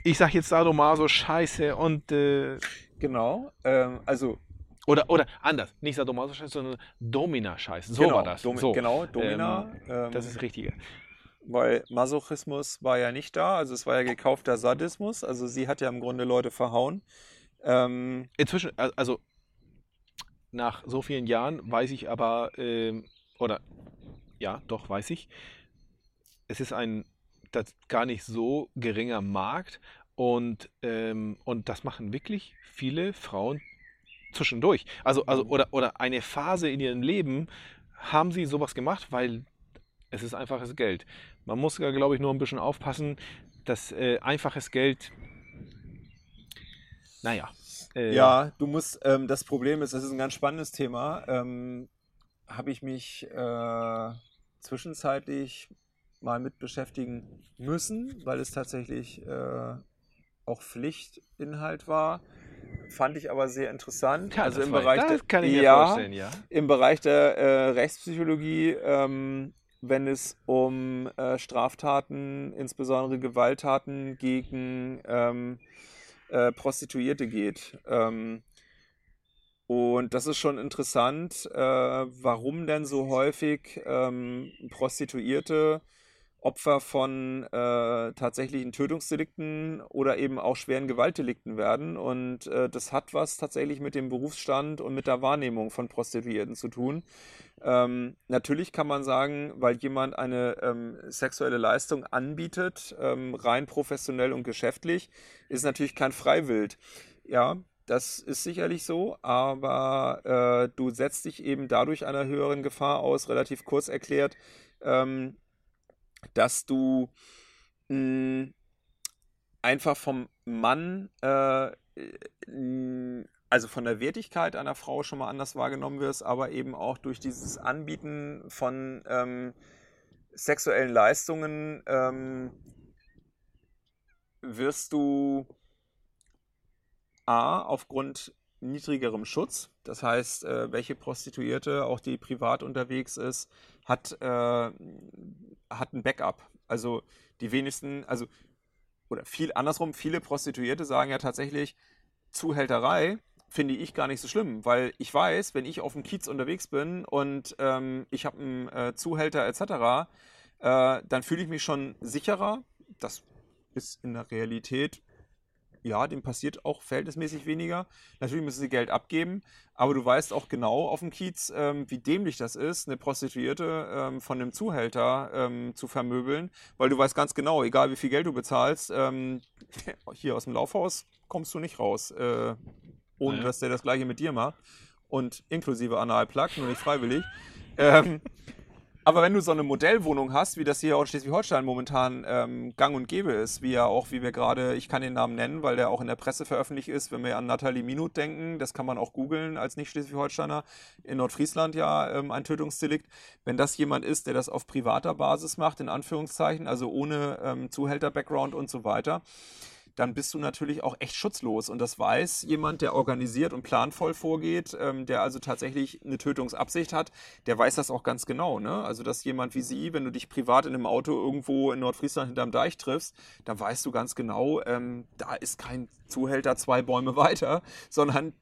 ich sag jetzt Sadomaso Scheiße und äh, Genau. Ähm, also oder oder anders, nicht Sadomaso Scheiße, sondern Domina Scheiße. So genau, war das. Domi so. Genau, Domina. ähm, Das ist richtiger. weil Masochismus war ja nicht da, also es war ja gekaufter Sadismus, also sie hat ja im Grunde Leute verhauen. Ähm, Inzwischen, al- also nach so vielen Jahren weiß ich aber, ähm, oder ja, doch weiß ich, es ist ein das gar nicht so geringer Markt und, ähm, und das machen wirklich viele Frauen zwischendurch. Also, also oder, oder eine Phase in ihrem Leben haben sie sowas gemacht, weil es ist einfaches Geld. Man muss ja, glaube ich, nur ein bisschen aufpassen, dass äh, einfaches Geld, naja. äh, ja, du musst, ähm, das Problem ist, das ist ein ganz spannendes Thema, ähm, habe ich mich äh, zwischenzeitlich mal mit beschäftigen müssen, weil es tatsächlich äh, auch Pflichtinhalt war. Fand ich aber sehr interessant. Ja, also im Bereich der, ja, ja. im Bereich der äh, Rechtspsychologie, ähm, wenn es um äh, Straftaten, insbesondere Gewalttaten gegen ähm, äh, Prostituierte geht. Ähm, und das ist schon interessant, äh, warum denn so häufig ähm, Prostituierte Opfer von äh, tatsächlichen Tötungsdelikten oder eben auch schweren Gewaltdelikten werden. Und äh, das hat was tatsächlich mit dem Berufsstand und mit der Wahrnehmung von Prostituierten zu tun. Ähm, natürlich kann man sagen, weil jemand eine ähm, sexuelle Leistung anbietet, ähm, rein professionell und geschäftlich, ist natürlich kein Freiwild. Ja, das ist sicherlich so, aber äh, du setzt dich eben dadurch einer höheren Gefahr aus, relativ kurz erklärt, ähm, dass du mh, einfach vom Mann, äh, mh, also von der Wertigkeit einer Frau schon mal anders wahrgenommen wirst, aber eben auch durch dieses Anbieten von ähm, sexuellen Leistungen ähm, wirst du A, aufgrund niedrigerem Schutz, das heißt, äh, welche Prostituierte, auch die privat unterwegs ist, hat, äh, hat ein Backup. Also die wenigsten, also, oder viel andersrum, viele Prostituierte sagen ja tatsächlich, Zuhälterei finde ich gar nicht so schlimm, weil ich weiß, wenn ich auf dem Kiez unterwegs bin und ähm, ich habe einen äh, Zuhälter etc., äh, dann fühle ich mich schon sicherer. Das ist in der Realität ja, dem passiert auch verhältnismäßig weniger. Natürlich müssen sie Geld abgeben, aber du weißt auch genau auf dem Kiez, ähm, wie dämlich das ist, eine Prostituierte ähm, von einem Zuhälter ähm, zu vermöbeln, weil du weißt ganz genau, egal wie viel Geld du bezahlst, ähm, hier aus dem Laufhaus kommst du nicht raus, äh, ohne Ja. dass der das gleiche mit dir macht. Und inklusive Analplug, nur nicht freiwillig. Aber wenn du so eine Modellwohnung hast, wie das hier auch in Schleswig-Holstein momentan ähm, gang und gäbe ist, wie ja auch, wie wir gerade, ich kann den Namen nennen, weil der auch in der Presse veröffentlicht ist, wenn wir an Nathalie Minut denken, das kann man auch googeln als Nicht-Schleswig-Holsteiner, in Nordfriesland ja ähm, ein Tötungsdelikt. Wenn das jemand ist, der das auf privater Basis macht, in Anführungszeichen, also ohne ähm, Zuhälter-Background und so weiter, dann bist du natürlich auch echt schutzlos. Und das weiß jemand, der organisiert und planvoll vorgeht, ähm, der also tatsächlich eine Tötungsabsicht hat, der weiß das auch ganz genau. Ne? Also, dass jemand wie sie, wenn du dich privat in einem Auto irgendwo in Nordfriesland hinterm Deich triffst, dann weißt du ganz genau, ähm, da ist kein Zuhälter zwei Bäume weiter, sondern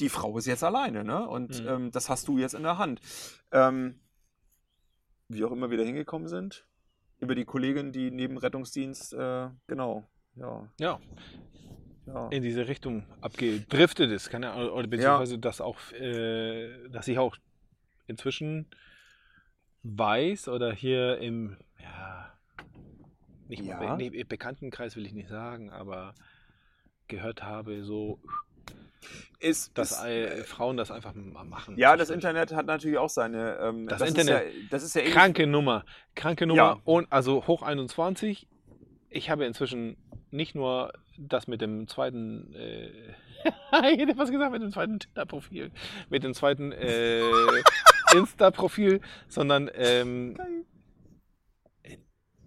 die Frau ist jetzt alleine. Ne? Und Mhm. ähm, das hast du jetzt in der Hand. Ähm, wie auch immer wir da hingekommen sind. Über die Kollegin, die neben Rettungsdienst, äh, genau, ja, Ja, ja. in diese Richtung abgedriftet ist. Kann ja, oder beziehungsweise das auch, äh, dass ich auch inzwischen weiß oder hier im, ja, nicht mal Ja. Be nee, Bekanntenkreis will ich nicht sagen, aber gehört habe, so, Ist, dass ist, äh, Frauen das einfach mal machen. ja, das Internet hat natürlich auch seine. Ähm, Das Ist Internet- ja, das ist ja ähnlich. Kranke Nummer. Kranke Nummer. Ja. Und also hoch 21. Ich habe inzwischen nicht nur das mit dem zweiten, äh, ich hätte was gesagt, mit dem zweiten Tinder-Profil, mit dem zweiten äh, Insta-Profil, sondern ähm, äh,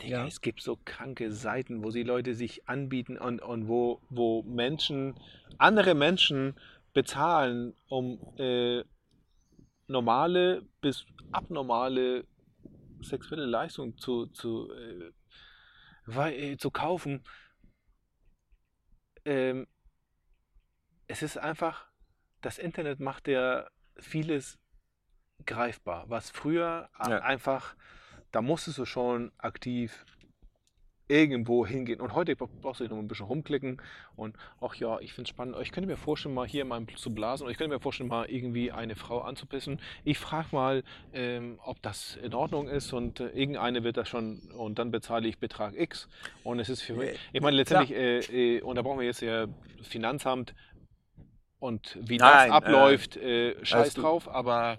Digga, Ja. es gibt so kranke Seiten, wo die Leute sich anbieten und, und wo, wo Menschen, andere Menschen bezahlen, um äh, normale bis abnormale sexuelle Leistung zu, zu, äh, äh, zu kaufen. Ähm, es ist einfach, das Internet macht ja vieles greifbar, was früher Ja. einfach, da musstest du schon aktiv irgendwo hingehen. Und heute brauchst du dich noch ein bisschen rumklicken und ach ja, ich finde es spannend. Ich könnte mir vorstellen, mal hier mal zu blasen und ich könnte mir vorstellen, mal irgendwie eine Frau anzupissen. Ich frage mal, ähm, ob das in Ordnung ist und äh, irgendeine wird das schon und dann bezahle ich Betrag X und es ist für mich. Äh, Ich meine, letztendlich, äh, äh, und da brauchen wir jetzt ja Finanzamt und wie Nein, das abläuft, äh, scheiß drauf, aber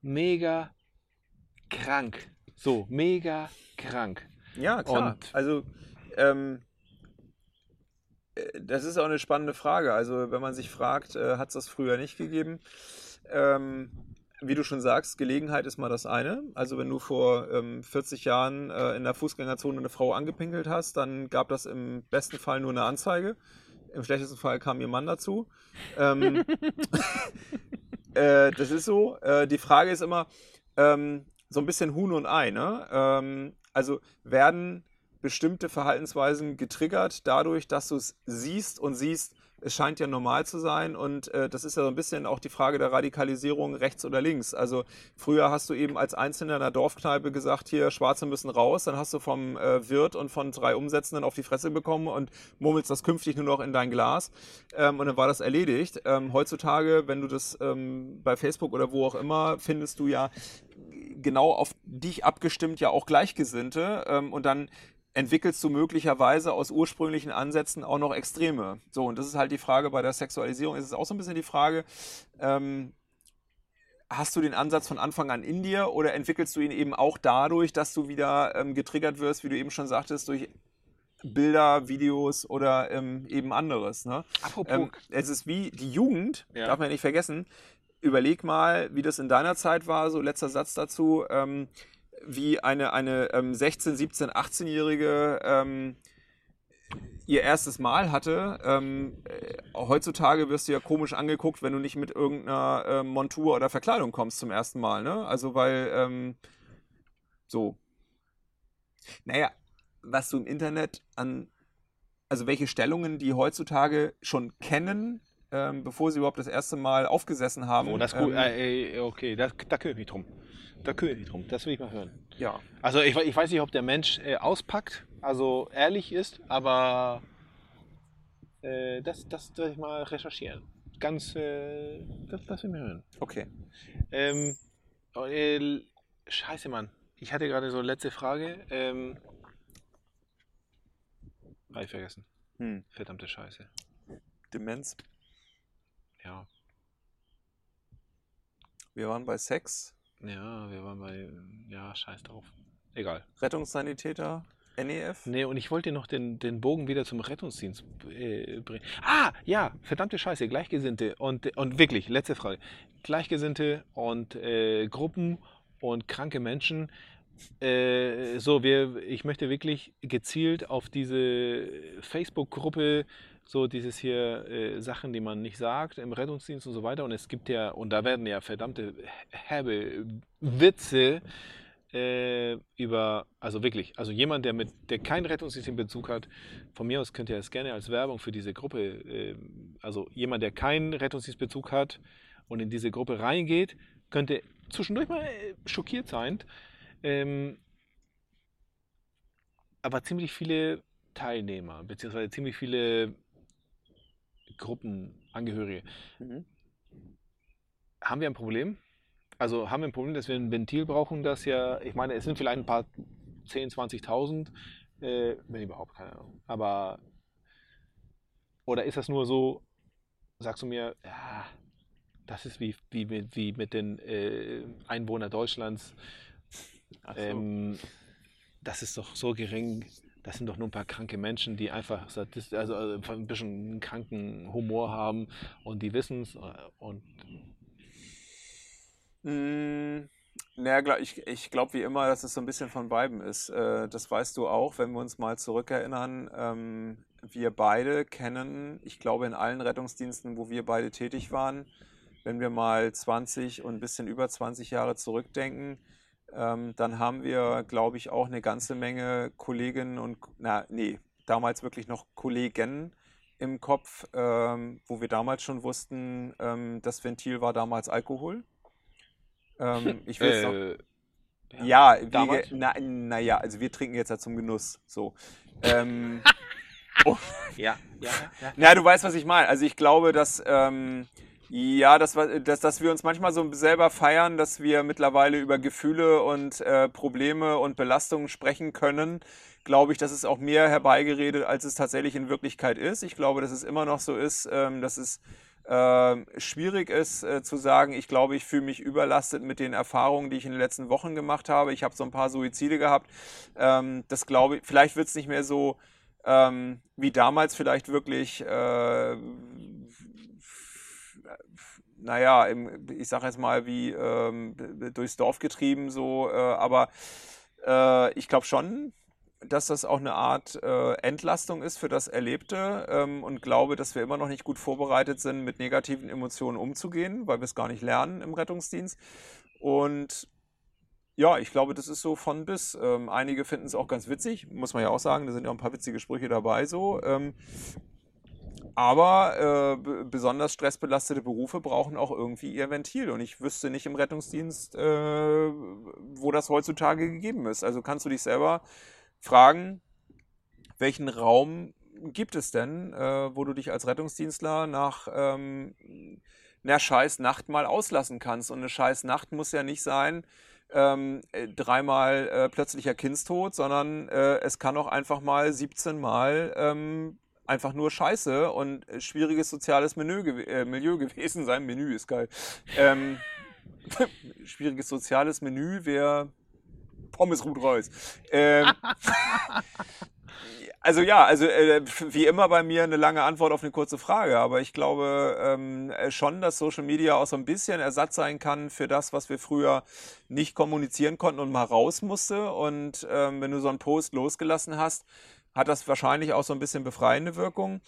mega krank. So, mega krank. Ja, klar. Und- also, ähm, äh, das ist auch eine spannende Frage. Also, wenn man sich fragt, äh, hat es das früher nicht gegeben? Ähm, wie du schon sagst, Gelegenheit ist mal das eine. Also, wenn du vor ähm, 40 Jahren äh, in der Fußgängerzone eine Frau angepinkelt hast, dann gab das im besten Fall nur eine Anzeige. Im schlechtesten Fall kam ihr Mann dazu. Ähm, äh, das ist so. Äh, die Frage ist immer ähm, so ein bisschen Huhn und Ei. Ne? Also werden bestimmte Verhaltensweisen getriggert dadurch, dass du es siehst und siehst, es scheint ja normal zu sein und äh, das ist ja so ein bisschen auch die Frage der Radikalisierung rechts oder links. Also früher hast du eben als Einzelner in der Dorfkneipe gesagt, hier Schwarze müssen raus, dann hast du vom äh, Wirt und von drei Umsetzenden auf die Fresse bekommen und murmelst das künftig nur noch in dein Glas ähm, und dann war das erledigt. Ähm, heutzutage, wenn du das ähm, bei Facebook oder wo auch immer, findest du ja genau auf dich abgestimmt ja auch Gleichgesinnte ähm, und dann entwickelst du möglicherweise aus ursprünglichen Ansätzen auch noch Extreme. So, und das ist halt die Frage bei der Sexualisierung, ist es auch so ein bisschen die Frage, ähm, hast du den Ansatz von Anfang an in dir oder entwickelst du ihn eben auch dadurch, dass du wieder ähm, getriggert wirst, wie du eben schon sagtest, durch Bilder, Videos oder ähm, eben anderes. Ne? Apropos, Ähm, es ist wie die Jugend, Ja. darf man ja nicht vergessen. Überleg mal, wie das in deiner Zeit war, so letzter Satz dazu, ähm, wie eine, eine ähm, 16-, 17-, 18-Jährige ähm, ihr erstes Mal hatte. Ähm, äh, heutzutage wirst du ja komisch angeguckt, wenn du nicht mit irgendeiner äh, Montur oder Verkleidung kommst zum ersten Mal. Ne? Also weil ähm, so. Naja, was du im Internet an, also welche Stellungen die heutzutage schon kennen, ähm, bevor sie überhaupt das erste Mal aufgesessen haben. oh, das ist gut. ähm, Äh, äh, okay, das, da kümmere ich mich drum. Da kümmere ich mich drum. Das will ich mal hören. ja. Also ich, ich weiß nicht, ob der Mensch äh, auspackt, also ehrlich ist, aber äh, das, das werde ich mal recherchieren. Ganz, äh, das, das will ich mal hören. Okay. Ähm, oh, äh, scheiße, Mann. Ich hatte gerade so eine letzte Frage. Ähm, hab ich vergessen. Hm. Verdammte Scheiße. Demenz. Ja. Wir waren bei Sex, Ja, wir waren bei. Ja, scheiß drauf. Egal. Rettungssanitäter, NEF. Nee, und ich wollte noch den, den Bogen wieder zum Rettungsdienst äh, bringen. Ah, ja, verdammte Scheiße, Gleichgesinnte. Und, und wirklich, letzte Frage. Gleichgesinnte und äh, Gruppen und kranke Menschen. Äh, so, wir, ich möchte wirklich gezielt auf diese Facebook-Gruppe, so dieses hier äh, Sachen, die man nicht sagt im Rettungsdienst und so weiter. Und es gibt ja, und da werden ja verdammte herbe Witze äh, über, also wirklich, also jemand, der mit, der keinen Rettungsdienstbezug hat, von mir aus könnt ihr das gerne als Werbung für diese Gruppe, äh, also jemand, der keinen Rettungsdienstbezug hat und in diese Gruppe reingeht, könnte zwischendurch mal äh, schockiert sein. Ähm, aber ziemlich viele Teilnehmer, beziehungsweise ziemlich viele Gruppenangehörige. Mhm. Haben wir ein Problem? Also haben wir ein Problem, dass wir ein Ventil brauchen, das ja, ich meine, es sind vielleicht ein paar 10, 20.000, äh, wenn überhaupt, keine Ahnung. Aber, oder ist das nur so, sagst du mir, ja, das ist wie, wie, mit- wie mit den äh, Einwohnern Deutschlands, so. ähm, das ist doch so gering. Das sind doch nur ein paar kranke Menschen, die einfach also, also ein bisschen kranken Humor haben und die wissen es. Und Mm, naja, ich, ich glaube wie immer, dass es so ein bisschen von beiden ist. Äh, das weißt du auch, wenn wir uns mal zurückerinnern. Ähm, wir beide kennen, ich glaube in allen Rettungsdiensten, wo wir beide tätig waren, wenn wir mal 20 und ein bisschen über 20 Jahre zurückdenken, ähm, dann haben wir, glaube ich, auch eine ganze Menge Kolleginnen und, na, nee, damals wirklich noch Kollegen im Kopf, ähm, wo wir damals schon wussten, ähm, das Ventil war damals Alkohol. Ähm, ich will äh, noch, ja, ja wir, na, naja, also wir trinken jetzt ja zum Genuss. So. Ähm, oh. ja, ja, ja. Na, du weißt, was ich meine. Also ich glaube, dass ähm, ja, dass, dass, dass wir uns manchmal so selber feiern, dass wir mittlerweile über Gefühle und äh, Probleme und Belastungen sprechen können, glaube ich, dass es auch mehr herbeigeredet, als es tatsächlich in Wirklichkeit ist. Ich glaube, dass es immer noch so ist, ähm, dass es äh, schwierig ist äh, zu sagen, ich glaube, ich fühle mich überlastet mit den Erfahrungen, die ich in den letzten Wochen gemacht habe. Ich habe so ein paar Suizide gehabt. Ähm, das glaube ich, vielleicht wird es nicht mehr so ähm, wie damals vielleicht wirklich äh, naja, im, ich sage jetzt mal, wie ähm, durchs Dorf getrieben, so, äh, aber äh, ich glaube schon, dass das auch eine Art äh, Entlastung ist für das Erlebte ähm, und glaube, dass wir immer noch nicht gut vorbereitet sind, mit negativen Emotionen umzugehen, weil wir es gar nicht lernen im Rettungsdienst. Und ja, ich glaube, das ist so von bis. Ähm, einige finden es auch ganz witzig, muss man ja auch sagen, da sind ja auch ein paar witzige Sprüche dabei so. Ähm, aber äh, besonders stressbelastete Berufe brauchen auch irgendwie ihr Ventil. Und ich wüsste nicht im Rettungsdienst, äh, wo das heutzutage gegeben ist. Also kannst du dich selber fragen, welchen Raum gibt es denn, äh, wo du dich als Rettungsdienstler nach ähm, einer scheiß Nacht mal auslassen kannst? Und eine scheiß Nacht muss ja nicht sein, ähm, dreimal äh, plötzlicher Kindstod, sondern äh, es kann auch einfach mal 17 Mal ähm, einfach nur Scheiße und schwieriges soziales Menü, äh, Milieu gewesen sein. Menü ist geil. Ähm, schwieriges soziales Menü wäre Pommes Rot Reus. Ähm, also ja, also äh, wie immer bei mir eine lange Antwort auf eine kurze Frage, aber ich glaube ähm, schon, dass Social Media auch so ein bisschen Ersatz sein kann für das, was wir früher nicht kommunizieren konnten und mal raus musste. Und ähm, wenn du so einen Post losgelassen hast, hat das wahrscheinlich auch so ein bisschen befreiende Wirkung.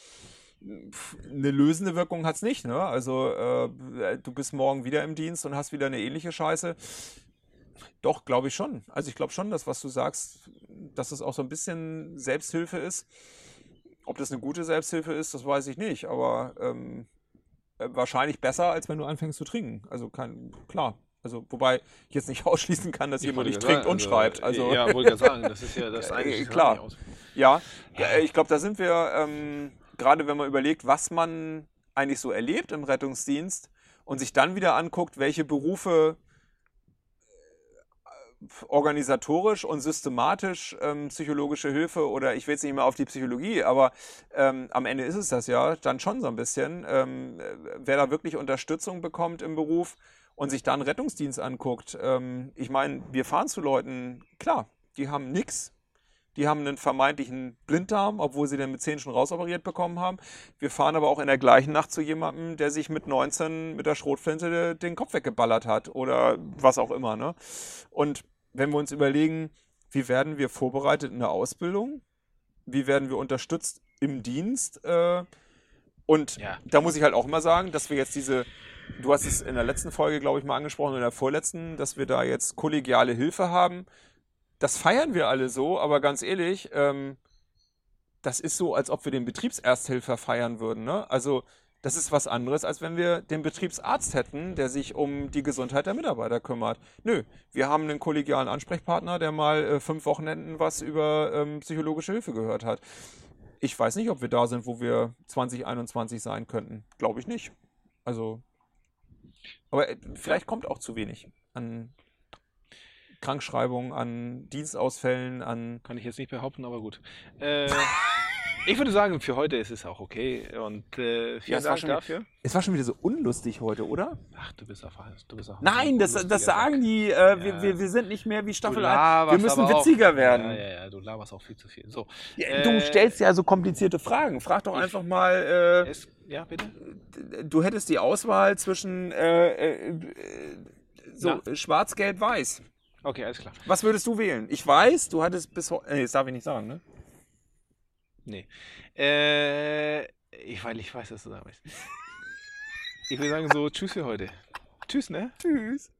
Eine lösende Wirkung hat es nicht. Ne? Also äh, du bist morgen wieder im Dienst und hast wieder eine ähnliche Scheiße. Doch, glaube ich schon. Also ich glaube schon, dass was du sagst, dass es auch so ein bisschen Selbsthilfe ist. Ob das eine gute Selbsthilfe ist, das weiß ich nicht. Aber ähm, äh, wahrscheinlich besser, als wenn du anfängst zu trinken. Also kann, klar, also, wobei ich jetzt nicht ausschließen kann, dass ich jemand nicht trinkt sagen, und also, schreibt. Also, ja, wollte ich sagen, das ist ja das eigentlich. Klar. Ja, ja, ich glaube, da sind wir, ähm, gerade wenn man überlegt, was man eigentlich so erlebt im Rettungsdienst und sich dann wieder anguckt, welche Berufe äh, organisatorisch und systematisch ähm, psychologische Hilfe oder ich will jetzt nicht mehr auf die Psychologie, aber ähm, am Ende ist es das ja dann schon so ein bisschen, ähm, wer da wirklich Unterstützung bekommt im Beruf, und sich dann Rettungsdienst anguckt, ähm, ich meine, wir fahren zu Leuten, klar, die haben nichts. Die haben einen vermeintlichen Blinddarm, obwohl sie den mit 10 schon rausoperiert bekommen haben. Wir fahren aber auch in der gleichen Nacht zu jemandem, der sich mit 19 mit der Schrotflinte den Kopf weggeballert hat oder was auch immer. Ne? Und wenn wir uns überlegen, wie werden wir vorbereitet in der Ausbildung? Wie werden wir unterstützt im Dienst? Äh, und ja. da muss ich halt auch immer sagen, dass wir jetzt diese du hast es in der letzten Folge, glaube ich, mal angesprochen, in der vorletzten, dass wir da jetzt kollegiale Hilfe haben. Das feiern wir alle so, aber ganz ehrlich, ähm, das ist so, als ob wir den Betriebsersthilfer feiern würden. Ne? Also das ist was anderes, als wenn wir den Betriebsarzt hätten, der sich um die Gesundheit der Mitarbeiter kümmert. Nö, wir haben einen kollegialen Ansprechpartner, der mal äh, fünf Wochenenden was über ähm, psychologische Hilfe gehört hat. Ich weiß nicht, ob wir da sind, wo wir 2021 sein könnten. Glaube ich nicht. Also aber äh, vielleicht kommt auch zu wenig an Krankschreibungen, an Dienstausfällen, an. Kann ich jetzt nicht behaupten, aber gut. Äh, Ich würde sagen, für heute ist es auch okay. Und äh, vielen Ja, es war Dank schon- dafür. Es war schon wieder so unlustig heute, oder? Ach, du bist auf du bist auch Nein, ein das, das sagen die, äh, Ja. wir, wir, wir sind nicht mehr wie Du Staffel 1. Wir müssen aber auch- witziger werden. Ja, ja, ja, du laberst auch viel zu viel. So. Ja, Du Äh, stellst ja so komplizierte Fragen. Frag doch einfach mal, Es, ja, bitte? äh, du hättest die Auswahl zwischen äh, äh, äh, so schwarz, gelb, weiß. Okay, alles klar. Was würdest du wählen? Ich weiß, du hattest bis heute, nee, das darf ich nicht sagen, ne? Nee. Äh, ich, weil ich weiß, dass du da bist. Ich würde sagen so, tschüss für heute. Tschüss, ne? Tschüss.